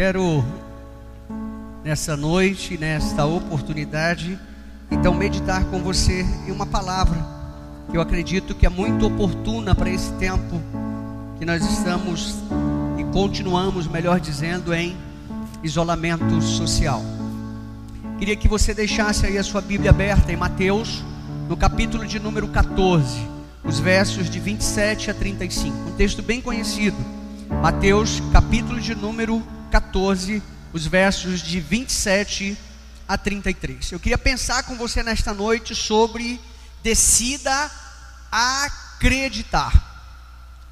quero nessa noite, nesta oportunidade, então meditar com você em uma palavra que eu acredito que é muito oportuna para esse tempo que nós estamos e continuamos, melhor dizendo, em isolamento social. Queria que você deixasse aí a sua Bíblia aberta em Mateus, no capítulo de número 14, os versos de 27 a 35. Um texto bem conhecido. Mateus, capítulo de número 14, os versos de 27 a 33. Eu queria pensar com você nesta noite sobre decida acreditar.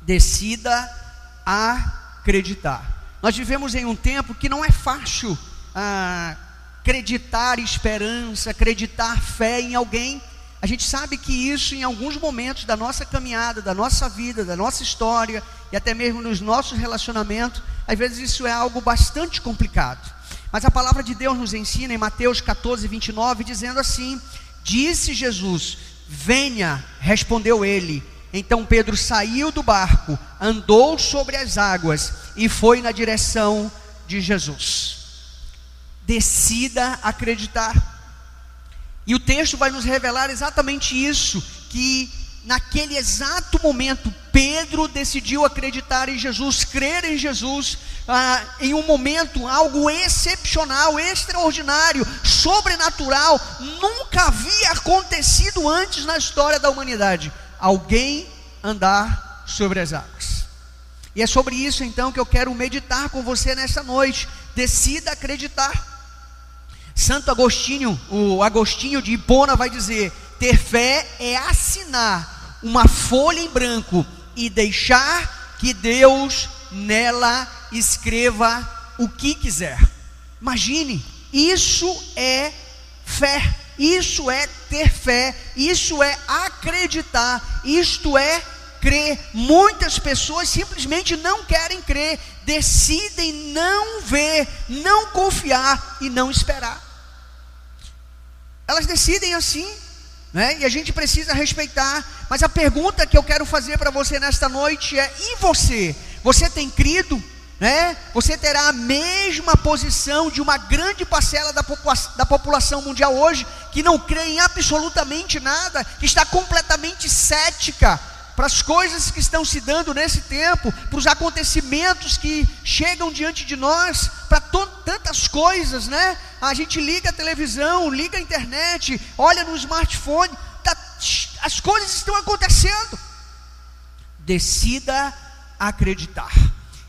Decida acreditar. Nós vivemos em um tempo que não é fácil ah, acreditar esperança, acreditar fé em alguém. A gente sabe que isso, em alguns momentos da nossa caminhada, da nossa vida, da nossa história e até mesmo nos nossos relacionamentos, às vezes isso é algo bastante complicado. Mas a palavra de Deus nos ensina em Mateus 14, 29, dizendo assim: Disse Jesus: Venha, respondeu ele. Então Pedro saiu do barco, andou sobre as águas e foi na direção de Jesus. Decida acreditar. E o texto vai nos revelar exatamente isso: que naquele exato momento, Pedro decidiu acreditar em Jesus, crer em Jesus, ah, em um momento, algo excepcional, extraordinário, sobrenatural, nunca havia acontecido antes na história da humanidade. Alguém andar sobre as águas. E é sobre isso então que eu quero meditar com você nessa noite. Decida acreditar. Santo Agostinho, o Agostinho de Hipona vai dizer: ter fé é assinar uma folha em branco e deixar que Deus nela escreva o que quiser. Imagine, isso é fé, isso é ter fé, isso é acreditar, isto é crer. Muitas pessoas simplesmente não querem crer, decidem não ver, não confiar e não esperar. Elas decidem assim, né? E a gente precisa respeitar. Mas a pergunta que eu quero fazer para você nesta noite é: e você? Você tem crido? Né? Você terá a mesma posição de uma grande parcela da, popula da população mundial hoje que não crê em absolutamente nada, que está completamente cética para as coisas que estão se dando nesse tempo, para os acontecimentos que chegam diante de nós, para tantas coisas, né? A gente liga a televisão, liga a internet, olha no smartphone, tá, as coisas estão acontecendo. Decida acreditar.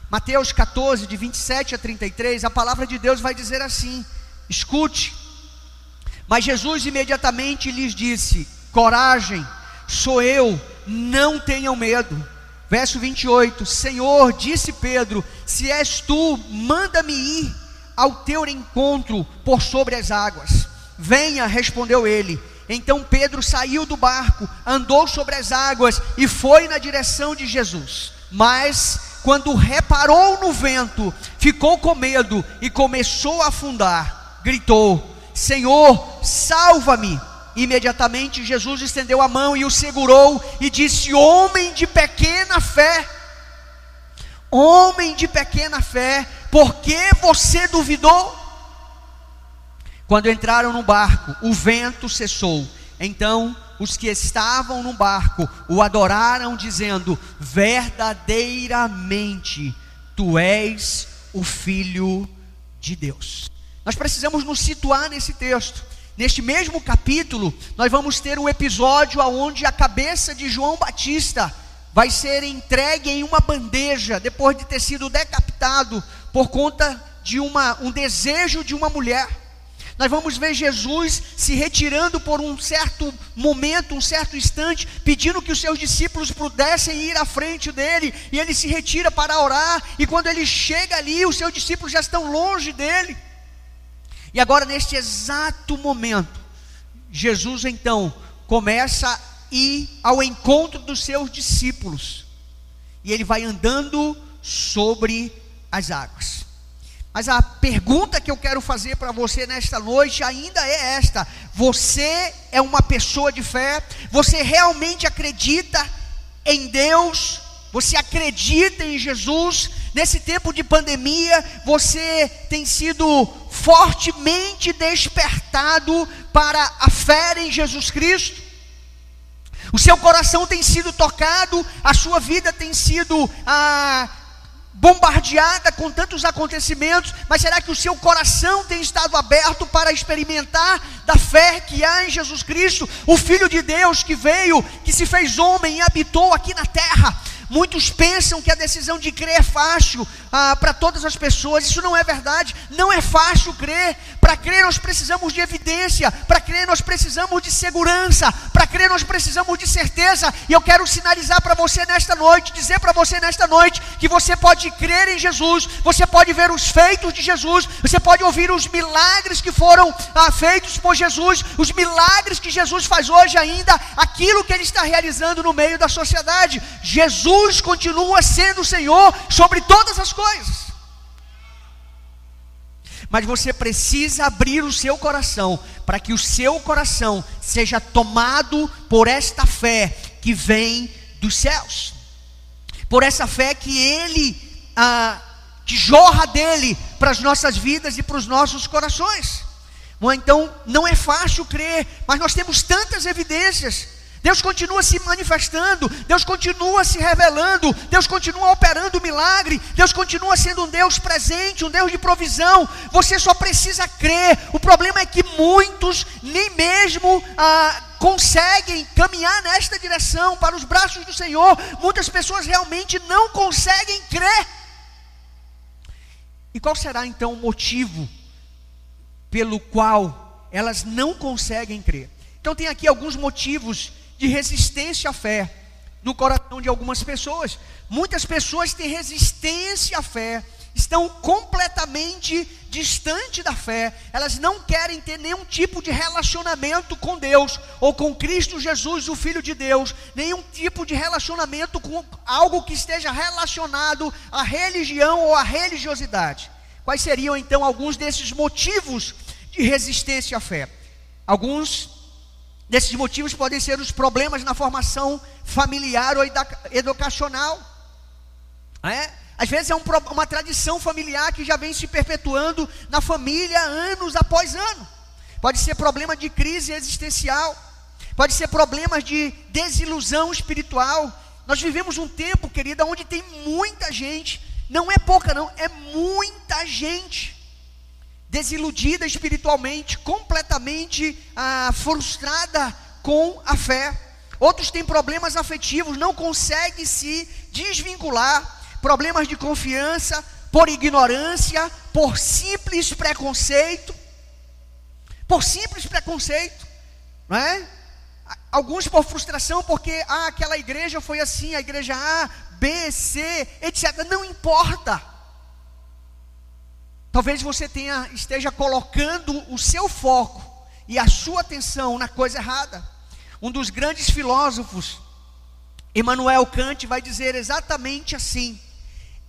Mateus 14, de 27 a 33, a palavra de Deus vai dizer assim: escute. Mas Jesus imediatamente lhes disse: coragem, sou eu não tenham medo. Verso 28: Senhor, disse Pedro: Se és tu, manda-me ir ao teu encontro por sobre as águas. Venha, respondeu ele. Então Pedro saiu do barco, andou sobre as águas e foi na direção de Jesus. Mas, quando reparou no vento, ficou com medo e começou a afundar. Gritou: Senhor, salva-me. Imediatamente Jesus estendeu a mão e o segurou e disse: Homem de pequena fé, homem de pequena fé, por que você duvidou? Quando entraram no barco, o vento cessou. Então os que estavam no barco o adoraram, dizendo: Verdadeiramente, tu és o Filho de Deus. Nós precisamos nos situar nesse texto. Neste mesmo capítulo, nós vamos ter um episódio onde a cabeça de João Batista vai ser entregue em uma bandeja, depois de ter sido decapitado por conta de uma, um desejo de uma mulher. Nós vamos ver Jesus se retirando por um certo momento, um certo instante, pedindo que os seus discípulos pudessem ir à frente dele, e ele se retira para orar, e quando ele chega ali, os seus discípulos já estão longe dele. E agora, neste exato momento, Jesus então começa a ir ao encontro dos seus discípulos, e ele vai andando sobre as águas. Mas a pergunta que eu quero fazer para você nesta noite ainda é esta: você é uma pessoa de fé? Você realmente acredita em Deus? Você acredita em Jesus? Nesse tempo de pandemia, você tem sido fortemente despertado para a fé em Jesus Cristo? O seu coração tem sido tocado, a sua vida tem sido ah, bombardeada com tantos acontecimentos, mas será que o seu coração tem estado aberto para experimentar da fé que há em Jesus Cristo, o Filho de Deus que veio, que se fez homem e habitou aqui na terra? Muitos pensam que a decisão de crer é fácil ah, para todas as pessoas. Isso não é verdade. Não é fácil crer. Para crer nós precisamos de evidência. Para crer nós precisamos de segurança. Para crer nós precisamos de certeza. E eu quero sinalizar para você nesta noite, dizer para você nesta noite que você pode crer em Jesus. Você pode ver os feitos de Jesus. Você pode ouvir os milagres que foram ah, feitos por Jesus. Os milagres que Jesus faz hoje ainda. Aquilo que Ele está realizando no meio da sociedade. Jesus Jesus continua sendo o Senhor sobre todas as coisas. Mas você precisa abrir o seu coração para que o seu coração seja tomado por esta fé que vem dos céus, por essa fé que Ele, ah, que jorra dele para as nossas vidas e para os nossos corações. Bom, então não é fácil crer, mas nós temos tantas evidências Deus continua se manifestando, Deus continua se revelando, Deus continua operando milagre, Deus continua sendo um Deus presente, um Deus de provisão. Você só precisa crer. O problema é que muitos nem mesmo ah, conseguem caminhar nesta direção para os braços do Senhor. Muitas pessoas realmente não conseguem crer. E qual será então o motivo pelo qual elas não conseguem crer? Então tem aqui alguns motivos de resistência à fé no coração de algumas pessoas. Muitas pessoas têm resistência à fé, estão completamente distante da fé, elas não querem ter nenhum tipo de relacionamento com Deus ou com Cristo Jesus, o Filho de Deus, nenhum tipo de relacionamento com algo que esteja relacionado à religião ou à religiosidade. Quais seriam então alguns desses motivos de resistência à fé? Alguns Desses motivos podem ser os problemas na formação familiar ou educacional. É? Às vezes é um, uma tradição familiar que já vem se perpetuando na família anos após ano. Pode ser problema de crise existencial, pode ser problemas de desilusão espiritual. Nós vivemos um tempo, querida, onde tem muita gente, não é pouca, não, é muita gente desiludida espiritualmente, completamente ah, frustrada com a fé. Outros têm problemas afetivos, não conseguem se desvincular, problemas de confiança, por ignorância, por simples preconceito, por simples preconceito, não é? Alguns por frustração, porque ah, aquela igreja foi assim, a igreja A, B, C, etc. Não importa. Talvez você tenha, esteja colocando o seu foco e a sua atenção na coisa errada. Um dos grandes filósofos, Emmanuel Kant, vai dizer exatamente assim: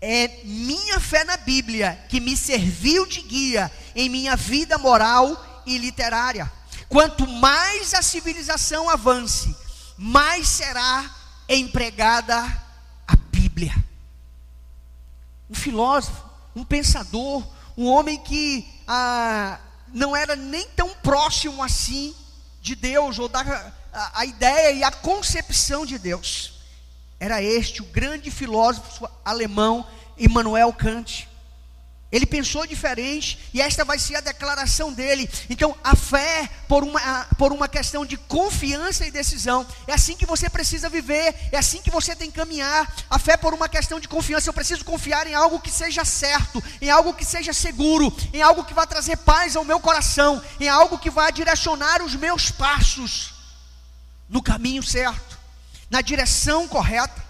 é minha fé na Bíblia que me serviu de guia em minha vida moral e literária. Quanto mais a civilização avance, mais será empregada a Bíblia. Um filósofo, um pensador, um homem que ah, não era nem tão próximo assim de Deus, ou da a, a ideia e a concepção de Deus. Era este o grande filósofo alemão Immanuel Kant. Ele pensou diferente e esta vai ser a declaração dele. Então, a fé por uma, por uma questão de confiança e decisão. É assim que você precisa viver, é assim que você tem que caminhar. A fé por uma questão de confiança. Eu preciso confiar em algo que seja certo, em algo que seja seguro, em algo que vai trazer paz ao meu coração, em algo que vai direcionar os meus passos no caminho certo, na direção correta.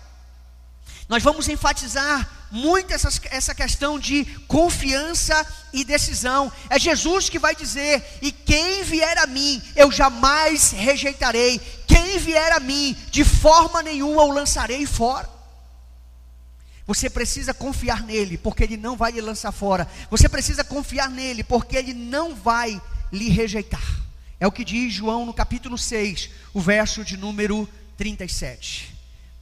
Nós vamos enfatizar muito essa, essa questão de confiança e decisão. É Jesus que vai dizer: E quem vier a mim, eu jamais rejeitarei. Quem vier a mim, de forma nenhuma o lançarei fora. Você precisa confiar nele, porque ele não vai lhe lançar fora. Você precisa confiar nele, porque ele não vai lhe rejeitar. É o que diz João no capítulo 6, o verso de número 37.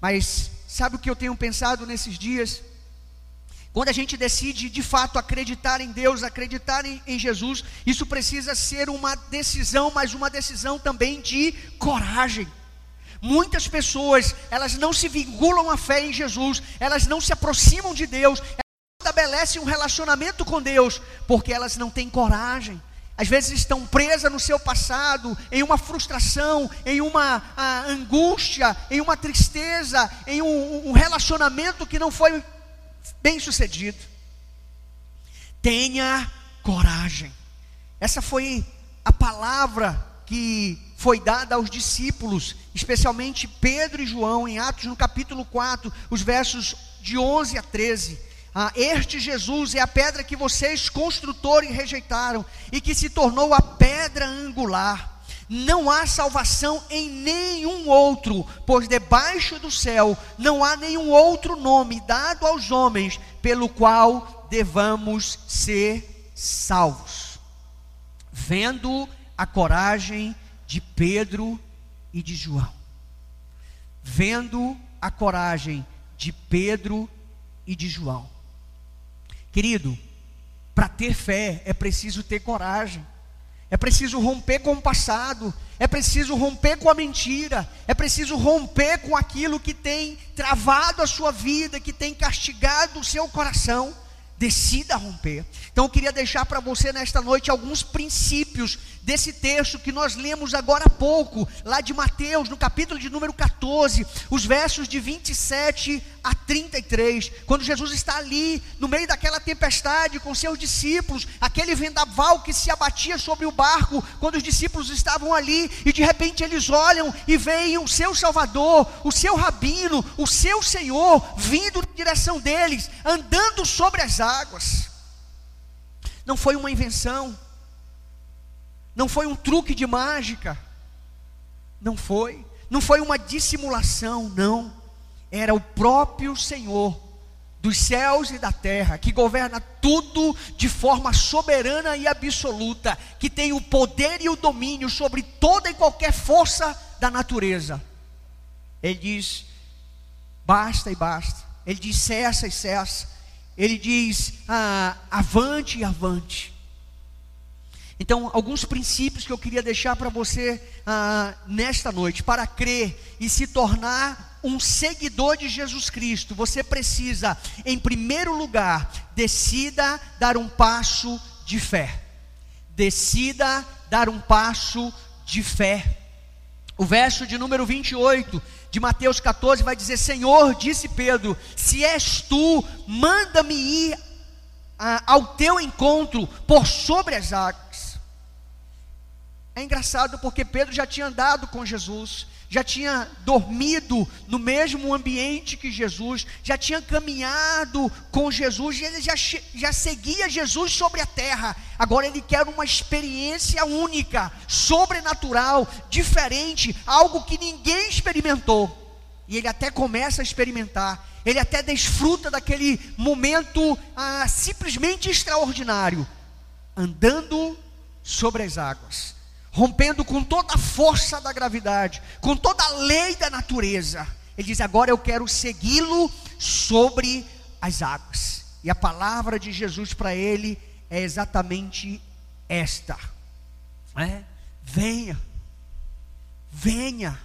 Mas Sabe o que eu tenho pensado nesses dias? Quando a gente decide de fato acreditar em Deus, acreditar em, em, Jesus, isso precisa ser uma decisão, mas uma decisão também de coragem. Muitas pessoas, elas não se vinculam à fé em Jesus, elas não se aproximam de Deus, elas estabelecem um relacionamento com Deus, porque elas não têm coragem. Às vezes estão presas no seu passado, em uma frustração, em uma angústia, em uma tristeza, em um, um relacionamento que não foi bem sucedido. Tenha coragem. Essa foi a palavra que foi dada aos discípulos, especialmente Pedro e João, em Atos no capítulo 4, os versos de 11 a 13. Ah, este Jesus é a pedra que vocês, construtores, rejeitaram e que se tornou a pedra angular. Não há salvação em nenhum outro, pois debaixo do céu não há nenhum outro nome dado aos homens pelo qual devamos ser salvos. Vendo a coragem de Pedro e de João, vendo a coragem de Pedro e de João. Querido, para ter fé é preciso ter coragem. É preciso romper com o passado, é preciso romper com a mentira, é preciso romper com aquilo que tem travado a sua vida, que tem castigado o seu coração. Decida romper. Então eu queria deixar para você nesta noite alguns princípios desse texto que nós lemos agora há pouco, lá de Mateus, no capítulo de número 14, os versos de 27 a 33, quando Jesus está ali, no meio daquela tempestade com seus discípulos, aquele vendaval que se abatia sobre o barco, quando os discípulos estavam ali, e de repente eles olham e veem o seu Salvador, o seu Rabino, o seu Senhor, vindo na direção deles, andando sobre as águas. Não foi uma invenção, não foi um truque de mágica, não foi, não foi uma dissimulação, não era o próprio Senhor dos céus e da terra, que governa tudo de forma soberana e absoluta, que tem o poder e o domínio sobre toda e qualquer força da natureza. Ele diz: basta e basta. Ele diz: cessa e cessa. Ele diz: ah, avante e avante. Então, alguns princípios que eu queria deixar para você ah, nesta noite, para crer e se tornar um seguidor de Jesus Cristo, você precisa, em primeiro lugar, decida dar um passo de fé. Decida dar um passo de fé. O verso de número 28 de Mateus 14 vai dizer: Senhor, disse Pedro, se és tu, manda-me ir ah, ao teu encontro por sobre as águas. É engraçado porque Pedro já tinha andado com Jesus, já tinha dormido no mesmo ambiente que Jesus, já tinha caminhado com Jesus, ele já, já seguia Jesus sobre a terra. Agora ele quer uma experiência única, sobrenatural, diferente, algo que ninguém experimentou. E ele até começa a experimentar, ele até desfruta daquele momento ah, simplesmente extraordinário, andando sobre as águas rompendo com toda a força da gravidade, com toda a lei da natureza. Ele diz: Agora eu quero segui-lo sobre as águas. E a palavra de Jesus para ele é exatamente esta: é? Venha, venha.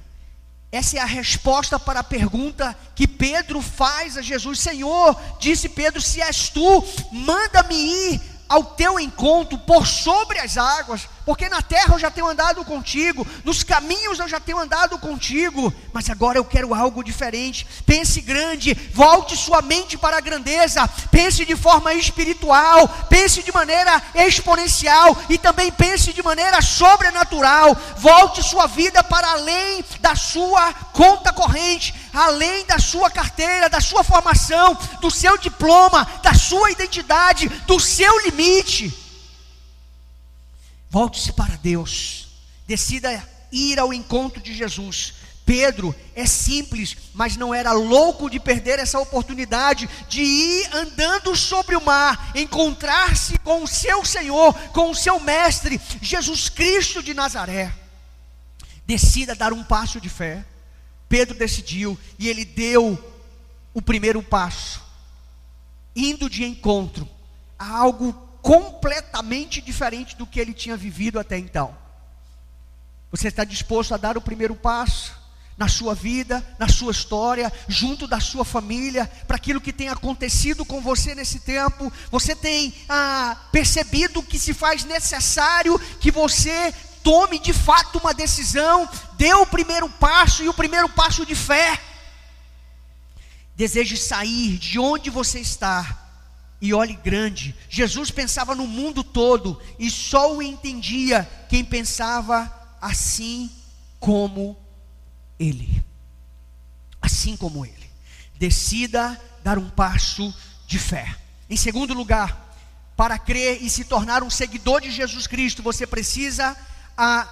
Essa é a resposta para a pergunta que Pedro faz a Jesus: Senhor, disse Pedro, se és tu, manda-me ir ao teu encontro por sobre as águas, porque na terra eu já tenho andado contigo, nos caminhos eu já tenho andado contigo, mas agora eu quero algo diferente. Pense grande, volte sua mente para a grandeza, pense de forma espiritual, pense de maneira exponencial e também pense de maneira sobrenatural. Volte sua vida para além da sua conta corrente, além da sua carteira, da sua formação, do seu diploma, da sua identidade, do seu limite. Volte-se para Deus. Decida ir ao encontro de Jesus. Pedro é simples, mas não era louco de perder essa oportunidade de ir andando sobre o mar, encontrar-se com o seu Senhor, com o seu Mestre, Jesus Cristo de Nazaré. Decida dar um passo de fé. Pedro decidiu e ele deu o primeiro passo. indo de encontro a algo completamente diferente do que ele tinha vivido até então. Você está disposto a dar o primeiro passo na sua vida, na sua história, junto da sua família, para aquilo que tem acontecido com você nesse tempo? Você tem ah, percebido que se faz necessário que você tome de fato uma decisão, dê o primeiro passo e o primeiro passo de fé. Deseje sair de onde você está e olhe grande. Jesus pensava no mundo todo e só o entendia quem pensava assim como ele. Assim como ele. Decida dar um passo de fé. Em segundo lugar, para crer e se tornar um seguidor de Jesus Cristo, você precisa a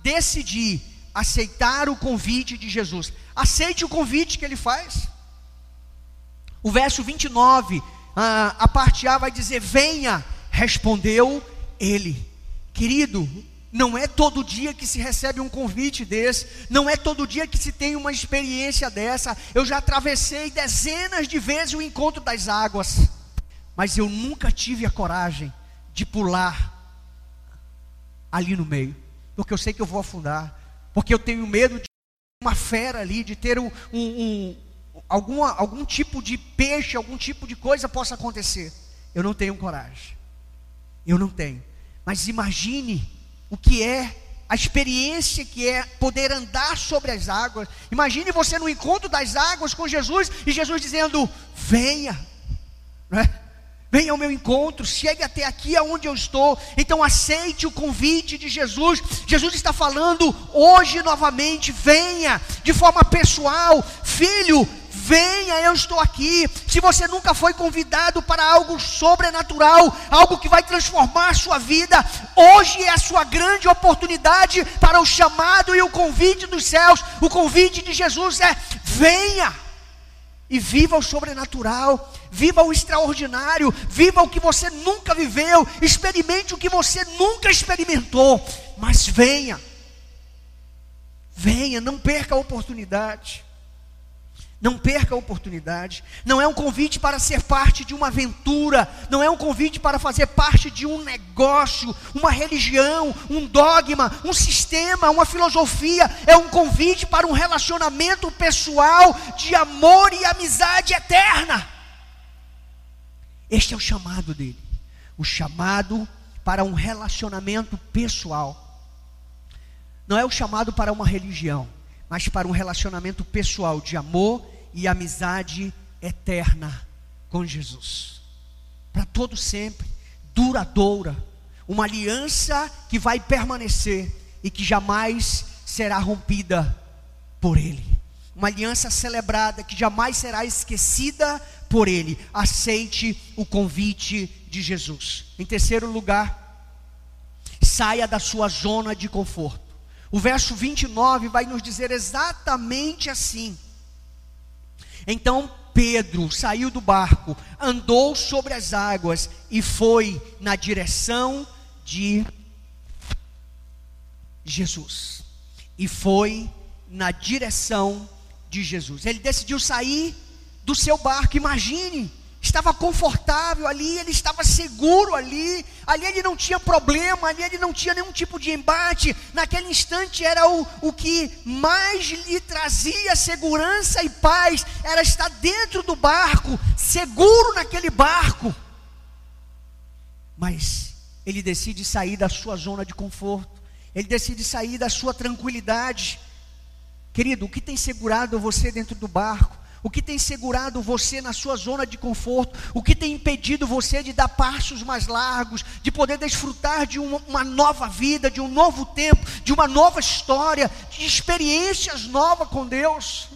decidir aceitar o convite de Jesus. Aceite o convite que ele faz. O verso 29, a, parte A vai dizer: Venha, respondeu ele. Querido, não é todo dia que se recebe um convite desse, não é todo dia que se tem uma experiência dessa. Eu já atravessei dezenas de vezes o encontro das águas, mas eu nunca tive a coragem de pular ali no meio porque eu sei que eu vou afundar, porque eu tenho medo de uma fera ali, de ter um, um alguma, algum tipo de peixe, algum tipo de coisa possa acontecer. Eu não tenho coragem. Eu não tenho. Mas imagine o que é a experiência que é poder andar sobre as águas. Imagine você no encontro das águas com Jesus e Jesus dizendo: Venha. Não é? Venha ao meu encontro, chegue até aqui aonde eu estou. Então aceite o convite de Jesus. Jesus está falando hoje novamente, venha de forma pessoal, filho, venha, eu estou aqui. Se você nunca foi convidado para algo sobrenatural, algo que vai transformar a sua vida, hoje é a sua grande oportunidade para o chamado e o convite dos céus. O convite de Jesus é: venha e viva o sobrenatural, viva o extraordinário, viva o que você nunca viveu, experimente o que você nunca experimentou, mas venha, venha, não perca a oportunidade. Não perca a oportunidade. Não é um convite para ser parte de uma aventura. Não é um convite para fazer parte de um negócio, uma religião, um dogma, um sistema, uma filosofia. É um convite para um relacionamento pessoal de amor e amizade eterna. Este é o chamado dele. O chamado para um relacionamento pessoal. Não é o chamado para uma religião mas para um relacionamento pessoal de amor e amizade eterna com Jesus. Para todo sempre, duradoura, uma aliança que vai permanecer e que jamais será rompida por ele. Uma aliança celebrada que jamais será esquecida por ele. Aceite o convite de Jesus. Em terceiro lugar, saia da sua zona de conforto. O verso 29 vai nos dizer exatamente assim. Então Pedro saiu do barco, andou sobre as águas e foi na direção de Jesus. E foi na direção de Jesus. Ele decidiu sair do seu barco, imagine estava confortável ali, ele estava seguro ali, ali ele não tinha problema, ali ele não tinha nenhum tipo de embate, naquele instante era o, o que mais lhe trazia segurança e paz, era estar dentro do barco, seguro naquele barco. Mas ele decide sair da sua zona de conforto, ele decide sair da sua tranquilidade. Querido, o que tem segurado você dentro do barco? O que tem segurado você na sua zona de conforto, o que tem impedido você de dar passos mais largos, de poder desfrutar de uma, uma nova vida, de um novo tempo, de uma nova história, de experiências novas com Deus.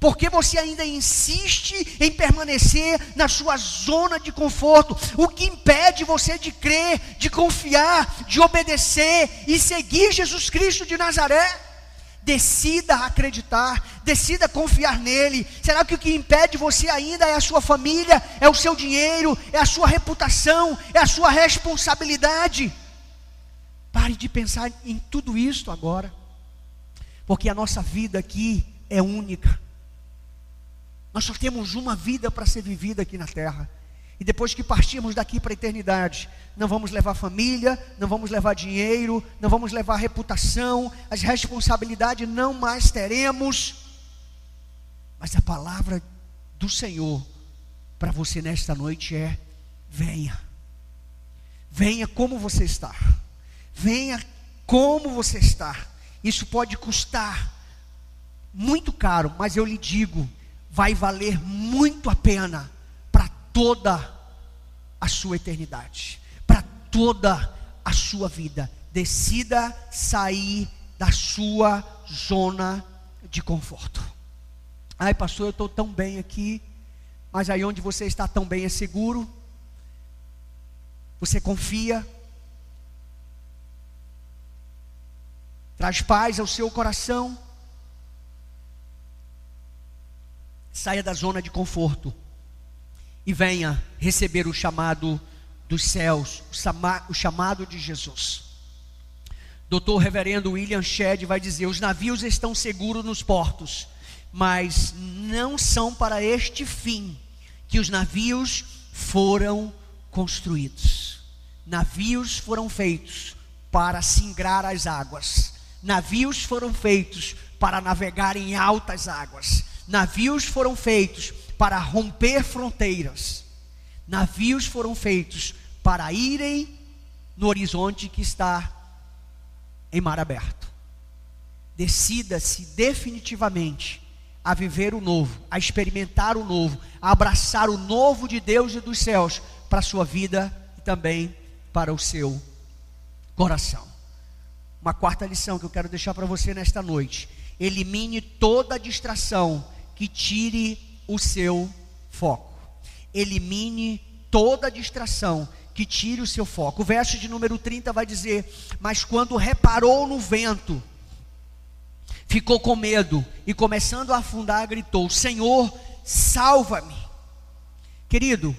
Porque você ainda insiste em permanecer na sua zona de conforto, o que impede você de crer, de confiar, de obedecer e seguir Jesus Cristo de Nazaré. Decida acreditar, decida confiar nele. Será que o que impede você ainda é a sua família, é o seu dinheiro, é a sua reputação, é a sua responsabilidade? Pare de pensar em tudo isso agora, porque a nossa vida aqui é única. Nós só temos uma vida para ser vivida aqui na terra. E depois que partirmos daqui para a eternidade, não vamos levar família, não vamos levar dinheiro, não vamos levar reputação, as responsabilidades não mais teremos. Mas a palavra do Senhor para você nesta noite é: venha, venha como você está, venha como você está. Isso pode custar muito caro, mas eu lhe digo, vai valer muito a pena toda a sua eternidade, para toda a sua vida. Decida sair da sua zona de conforto. Ai, pastor, eu estou tão bem aqui, mas aí onde você está tão bem é seguro, você confia, traz paz ao seu coração. Saia da zona de conforto e venha receber o chamado dos céus, o chamado de Jesus. Doutor Reverendo William Shedd vai dizer: os navios estão seguros nos portos, mas não são para este fim que os navios foram construídos. Navios foram feitos para singrar as águas, navios foram feitos para navegar em altas águas, navios foram feitos para romper fronteiras, navios foram feitos para irem no horizonte que está em mar aberto. Decida-se definitivamente a viver o novo, a experimentar o novo, a abraçar o novo de Deus e dos céus para a sua vida e também para o seu coração. Uma quarta lição que eu quero deixar para você nesta noite: elimine toda distração que tire o seu foco. Elimine toda distração que tire o seu foco. O verso de número 30 vai dizer: Mas quando reparou no vento, ficou com medo e, começando a afundar, gritou: Senhor, salva-me. Querido,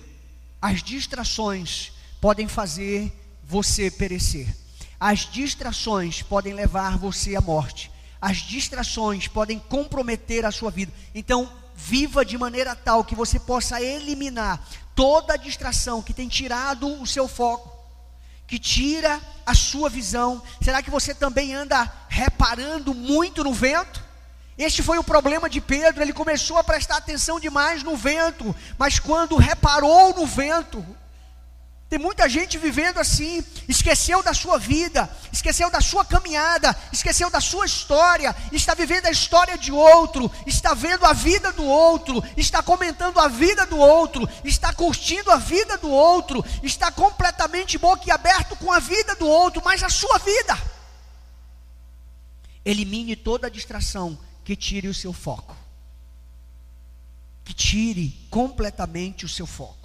as distrações podem fazer você perecer. As distrações podem levar você à morte as distrações podem comprometer a sua vida. Então, viva de maneira tal que você possa eliminar toda a distração que tem tirado o seu foco, que tira a sua visão. Será que você também anda reparando muito no vento? Este foi o problema de Pedro, ele começou a prestar atenção demais no vento, mas quando reparou no vento, tem muita gente vivendo assim, esqueceu da sua vida, esqueceu da sua caminhada, esqueceu da sua história, está vivendo a história de outro, está vendo a vida do outro, está comentando a vida do outro, está curtindo a vida do outro, está completamente boquiaberto com a vida do outro, mas a sua vida. Elimine toda distração que tire o seu foco, que tire completamente o seu foco.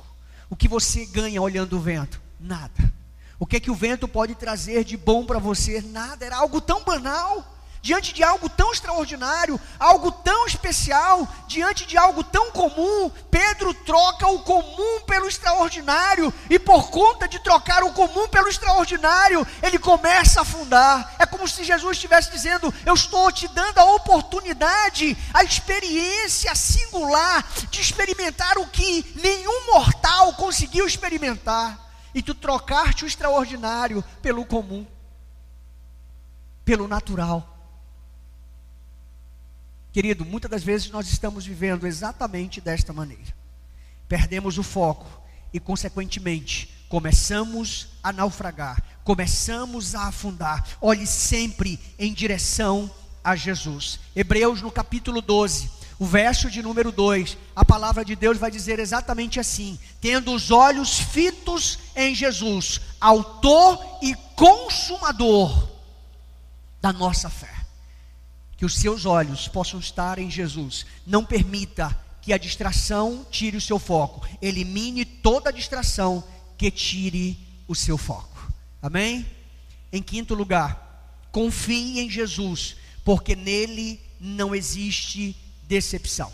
O que você ganha olhando o vento? Nada. O que é que o vento pode trazer de bom para você? Nada. Era algo tão banal. Diante de algo tão extraordinário, algo tão especial, diante de algo tão comum, Pedro troca o comum pelo extraordinário, e por conta de trocar o comum pelo extraordinário, ele começa a afundar. É como se Jesus estivesse dizendo: Eu estou te dando a oportunidade, a experiência singular de experimentar o que nenhum mortal conseguiu experimentar, e tu trocaste o extraordinário pelo comum, pelo natural. Querido, muitas das vezes nós estamos vivendo exatamente desta maneira. Perdemos o foco e, consequentemente, começamos a naufragar, começamos a afundar. Olhe sempre em direção a Jesus. Hebreus no capítulo 12, o verso de número 2, a palavra de Deus vai dizer exatamente assim: tendo os olhos fitos em Jesus, autor e consumador da nossa fé que os seus olhos possam estar em Jesus. Não permita que a distração tire o seu foco. Elimine toda distração que tire o seu foco. Amém? Em quinto lugar, confie em Jesus, porque nele não existe decepção.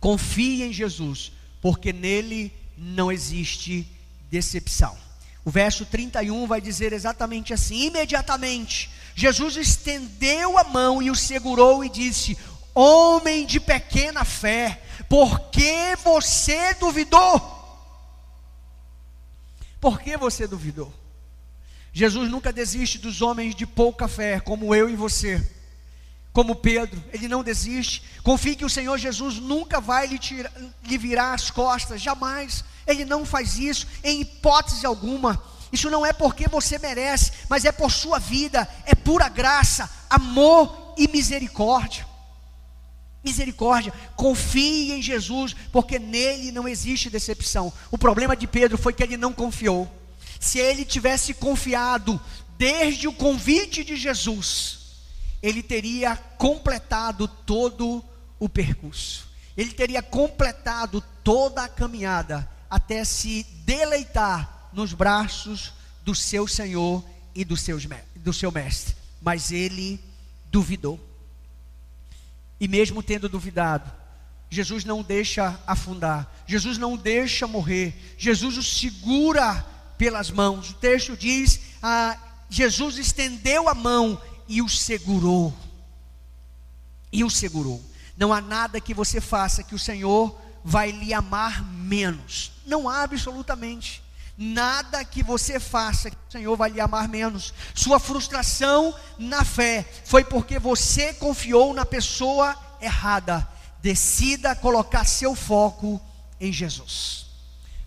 Confie em Jesus, porque nele não existe decepção. O verso 31 vai dizer exatamente assim: imediatamente Jesus estendeu a mão e o segurou e disse: Homem de pequena fé, por que você duvidou? Por que você duvidou? Jesus nunca desiste dos homens de pouca fé, como eu e você. Como Pedro, ele não desiste. Confie que o Senhor Jesus nunca vai lhe, tirar, lhe virar as costas, jamais. Ele não faz isso, em hipótese alguma. Isso não é porque você merece, mas é por sua vida, é pura graça, amor e misericórdia. Misericórdia, confie em Jesus, porque nele não existe decepção. O problema de Pedro foi que ele não confiou. Se ele tivesse confiado desde o convite de Jesus, ele teria completado todo o percurso. Ele teria completado toda a caminhada até se deleitar nos braços do seu Senhor e do, seus, do seu mestre. Mas ele duvidou. E mesmo tendo duvidado, Jesus não deixa afundar, Jesus não deixa morrer, Jesus o segura pelas mãos. O texto diz: ah, Jesus estendeu a mão e o segurou. E o segurou. Não há nada que você faça que o Senhor vai lhe amar menos. Não há absolutamente. Nada que você faça o Senhor vai lhe amar menos. Sua frustração na fé foi porque você confiou na pessoa errada. Decida colocar seu foco em Jesus.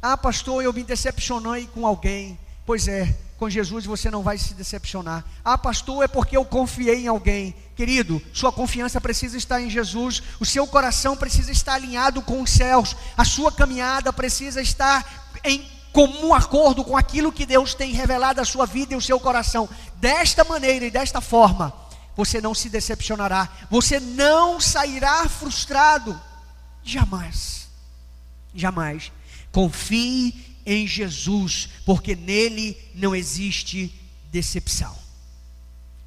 Ah, pastor, eu me decepcionei com alguém. Pois é, com Jesus você não vai se decepcionar. Ah, pastor, é porque eu confiei em alguém. Querido, sua confiança precisa estar em Jesus, o seu coração precisa estar alinhado com os céus, a sua caminhada precisa estar em comum acordo com aquilo que Deus tem revelado à sua vida e ao seu coração. Desta maneira e desta forma, você não se decepcionará, você não sairá frustrado. Jamais, jamais. Confie em Jesus, porque nele não existe decepção.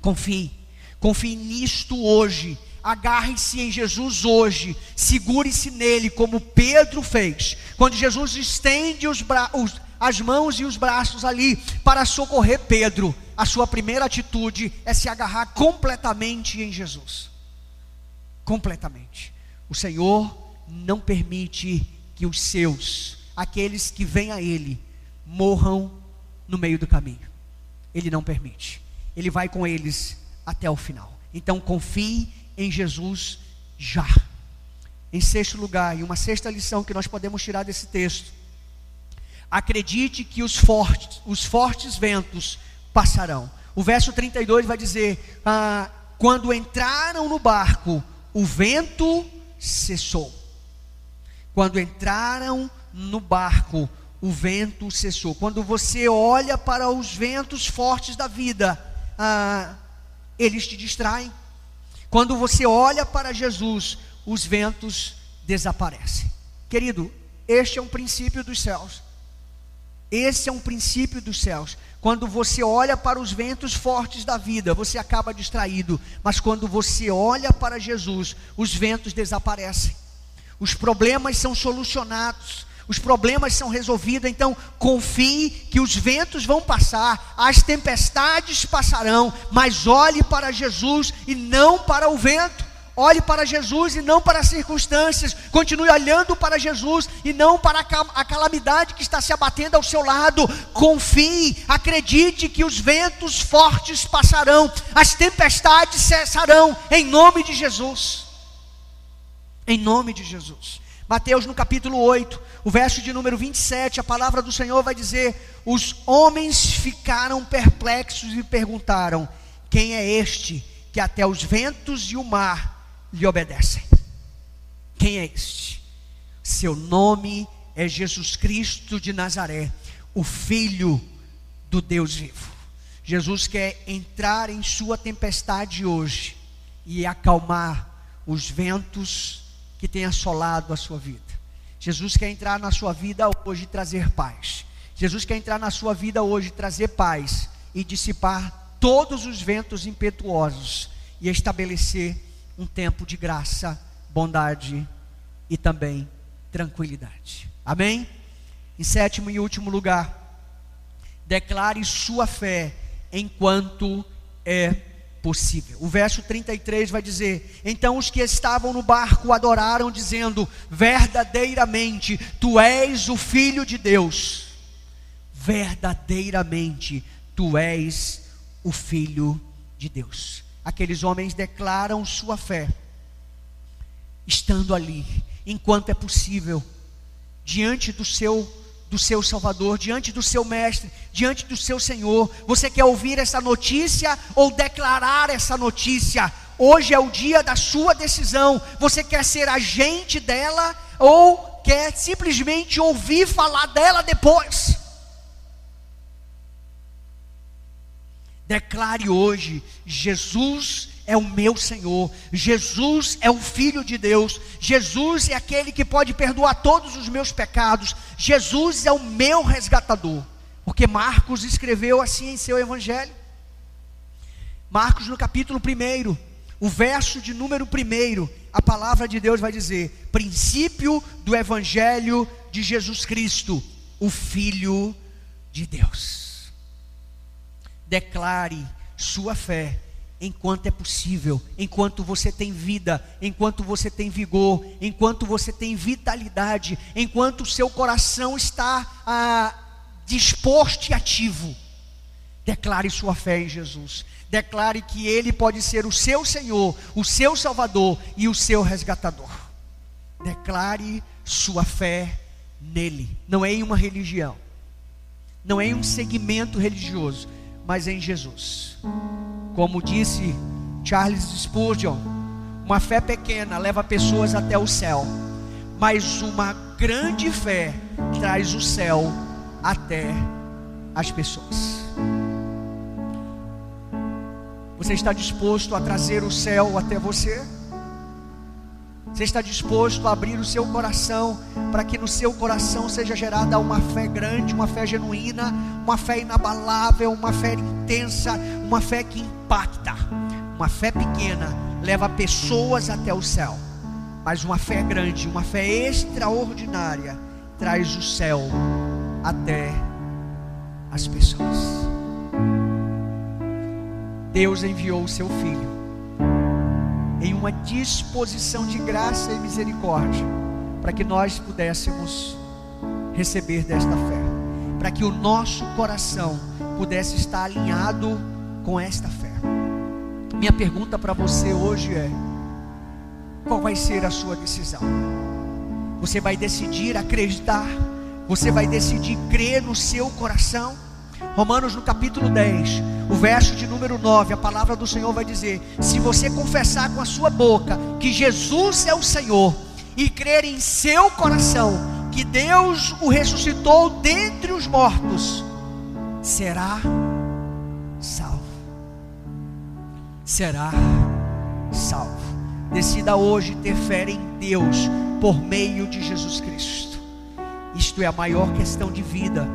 Confie, confie nisto hoje. Agarre-se em Jesus hoje, segure-se nele, como Pedro fez, quando Jesus estende os, os, as mãos e os braços ali para socorrer Pedro. A sua primeira atitude é se agarrar completamente em Jesus. Completamente. O Senhor não permite que os seus aqueles que vêm a Ele morram no meio do caminho. Ele não permite. Ele vai com eles até o final. Então confie em Jesus já. Em sexto lugar, e uma sexta lição que nós podemos tirar desse texto. Acredite que os fortes, os fortes ventos passarão. O verso 32 vai dizer: ah, quando entraram no barco, o vento cessou. Quando entraram no barco, o vento cessou. Quando você olha para os ventos fortes da vida, ah, eles te distraem. Quando você olha para Jesus, os ventos desaparecem. Querido, este é um princípio dos céus. Esse é um princípio dos céus. Quando você olha para os ventos fortes da vida, você acaba distraído. Mas quando você olha para Jesus, os ventos desaparecem. Os problemas são solucionados os problemas são resolvidos, então confie que os ventos vão passar, as tempestades passarão, mas olhe para Jesus e não para o vento. Olhe para Jesus e não para as circunstâncias. Continue olhando para Jesus e não para a calamidade que está se abatendo ao seu lado. Confie, acredite que os ventos fortes passarão, as tempestades cessarão, em nome de Jesus. Em nome de Jesus. Mateus no capítulo 8, o verso de número 27, a palavra do Senhor vai dizer: Os homens ficaram perplexos e perguntaram: Quem é este que até os ventos e o mar lhe obedecem? Quem é este? Seu nome é Jesus Cristo de Nazaré, o Filho do Deus vivo. Jesus quer entrar em sua tempestade hoje e acalmar os ventos que tem assolado a sua vida. Jesus quer entrar na sua vida hoje e trazer paz. Jesus quer entrar na sua vida hoje e trazer paz e dissipar todos os ventos impetuosos e estabelecer um tempo de graça, bondade e também tranquilidade. Amém? Em sétimo e último lugar, declare sua fé enquanto é possível. O verso 33 vai dizer: Então os que estavam no barco adoraram, dizendo: Verdadeiramente, tu és o Filho de Deus. verdadeiramente tu és o Filho de Deus. Aqueles homens declaram sua fé, estando ali, enquanto é possível, diante do seu do seu Salvador, diante do seu Mestre, diante do seu Senhor. Você quer ouvir essa notícia ou declarar essa notícia? Hoje é o dia da sua decisão. Você quer ser agente dela ou quer simplesmente ouvir falar dela depois? Declare hoje: Jesus é o meu Senhor, Jesus é o Filho de Deus, Jesus é aquele que pode perdoar todos os meus pecados, Jesus é o meu resgatador, porque Marcos escreveu assim em seu Evangelho. Marcos, no capítulo 1, o verso de número 1, a palavra de Deus vai dizer: princípio do Evangelho de Jesus Cristo, o Filho de Deus. Declare sua fé enquanto é possível, enquanto você tem vida, enquanto você tem vigor, enquanto você tem vitalidade, enquanto o seu coração está ah, disposto e ativo. Declare sua fé em Jesus. Declare que Ele pode ser o seu Senhor, o seu Salvador e o seu resgatador. Declare sua fé nele. Não é em uma religião, não é em um segmento religioso, mas em Jesus. Como disse Charles Spurgeon, uma fé pequena leva pessoas até o céu, mas uma grande fé traz o céu até as pessoas. Você está disposto a trazer o céu até você? Você está disposto a abrir o seu coração para que no seu coração seja gerada uma fé grande, uma fé genuína, uma fé inabalável, uma fé intensa, uma fé que impacta. Uma fé pequena leva pessoas até o céu, mas uma fé grande, uma fé extraordinária traz o céu até as pessoas. Deus enviou o seu filho em uma disposição de graça e misericórdia, para que nós pudéssemos receber desta fé, para que o nosso coração pudesse estar alinhado com esta fé. Minha pergunta para você hoje é: qual vai ser a sua decisão? Você vai decidir acreditar? Você vai decidir crer no seu coração? Romanos no capítulo 10, o verso de número 9, a palavra do Senhor vai dizer: Se você confessar com a sua boca que Jesus é o Senhor e crer em seu coração que Deus o ressuscitou dentre os mortos, será salvo. Será salvo. Decida hoje ter fé em Deus por meio de Jesus Cristo. Isto é a maior questão de vida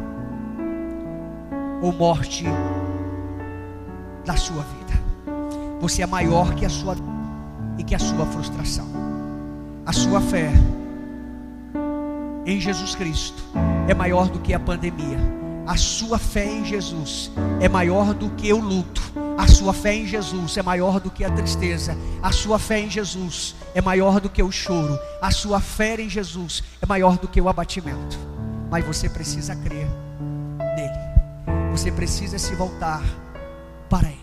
ou morte da sua vida. Você é maior que a sua e que a sua frustração. A sua fé em Jesus Cristo é maior do que a pandemia. A sua fé em Jesus é maior do que o luto. A sua fé em Jesus é maior do que a tristeza. A sua fé em Jesus é maior do que o choro. A sua fé em Jesus é maior do que o abatimento. Mas você precisa crer. Você precisa se voltar para Ele.